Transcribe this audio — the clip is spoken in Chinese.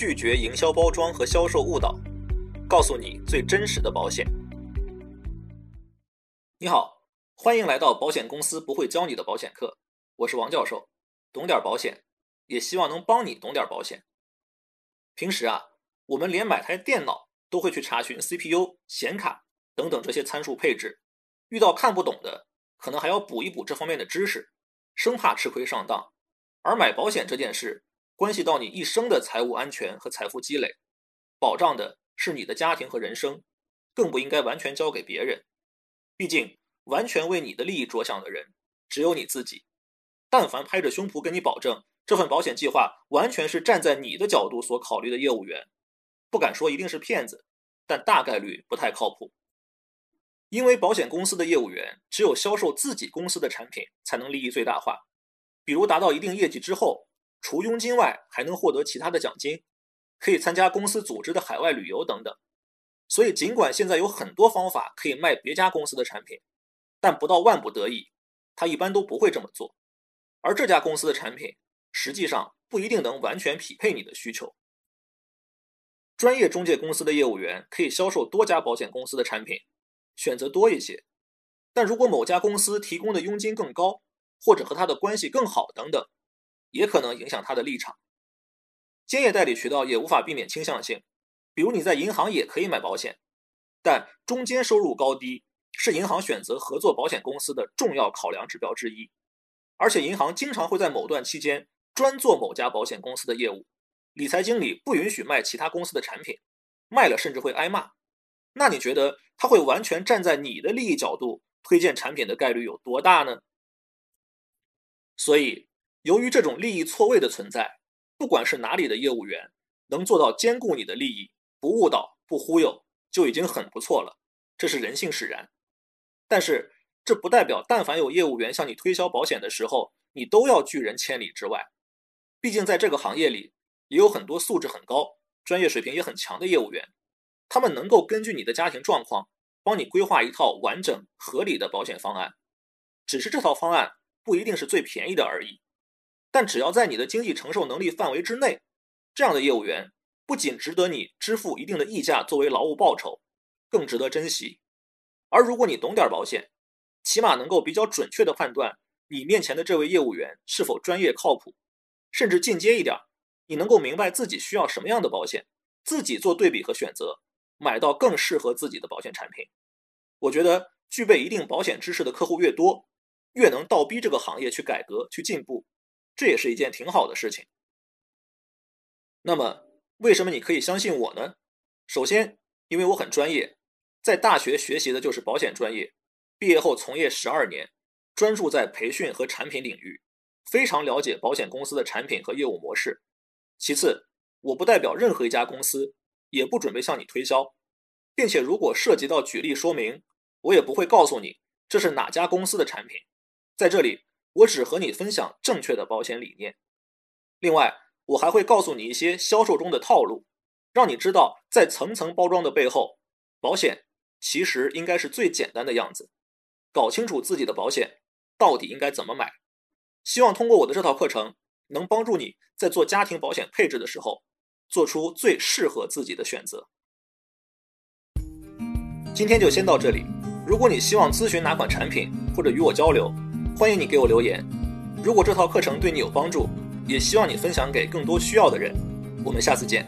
拒绝营销包装和销售误导，告诉你最真实的保险。你好，欢迎来到保险公司不会教你的保险课，我是王教授，懂点保险，也希望能帮你懂点保险。平时啊，我们连买台电脑都会去查询 CPU、显卡等等这些参数配置，遇到看不懂的，可能还要补一补这方面的知识，生怕吃亏上当。而买保险这件事，关系到你一生的财务安全和财富积累，保障的是你的家庭和人生，更不应该完全交给别人。毕竟，完全为你的利益着想的人只有你自己。但凡拍着胸脯跟你保证这份保险计划完全是站在你的角度所考虑的业务员，不敢说一定是骗子，但大概率不太靠谱。因为保险公司的业务员只有销售自己公司的产品，才能利益最大化。比如达到一定业绩之后。除佣金外，还能获得其他的奖金，可以参加公司组织的海外旅游等等。所以，尽管现在有很多方法可以卖别家公司的产品，但不到万不得已，他一般都不会这么做。而这家公司的产品，实际上不一定能完全匹配你的需求。专业中介公司的业务员可以销售多家保险公司的产品，选择多一些。但如果某家公司提供的佣金更高，或者和他的关系更好等等。也可能影响他的立场。兼业代理渠道也无法避免倾向性，比如你在银行也可以买保险，但中间收入高低是银行选择合作保险公司的重要考量指标之一。而且银行经常会在某段期间专做某家保险公司的业务，理财经理不允许卖其他公司的产品，卖了甚至会挨骂。那你觉得他会完全站在你的利益角度推荐产品的概率有多大呢？所以。由于这种利益错位的存在，不管是哪里的业务员，能做到兼顾你的利益，不误导、不忽悠，就已经很不错了。这是人性使然。但是，这不代表但凡有业务员向你推销保险的时候，你都要拒人千里之外。毕竟，在这个行业里，也有很多素质很高、专业水平也很强的业务员，他们能够根据你的家庭状况，帮你规划一套完整合理的保险方案。只是这套方案不一定是最便宜的而已。但只要在你的经济承受能力范围之内，这样的业务员不仅值得你支付一定的溢价作为劳务报酬，更值得珍惜。而如果你懂点保险，起码能够比较准确的判断你面前的这位业务员是否专业靠谱，甚至进阶一点，你能够明白自己需要什么样的保险，自己做对比和选择，买到更适合自己的保险产品。我觉得具备一定保险知识的客户越多，越能倒逼这个行业去改革、去进步。这也是一件挺好的事情。那么，为什么你可以相信我呢？首先，因为我很专业，在大学学习的就是保险专业，毕业后从业十二年，专注在培训和产品领域，非常了解保险公司的产品和业务模式。其次，我不代表任何一家公司，也不准备向你推销，并且如果涉及到举例说明，我也不会告诉你这是哪家公司的产品。在这里。我只和你分享正确的保险理念，另外，我还会告诉你一些销售中的套路，让你知道在层层包装的背后，保险其实应该是最简单的样子。搞清楚自己的保险到底应该怎么买，希望通过我的这套课程，能帮助你在做家庭保险配置的时候，做出最适合自己的选择。今天就先到这里，如果你希望咨询哪款产品或者与我交流。欢迎你给我留言。如果这套课程对你有帮助，也希望你分享给更多需要的人。我们下次见。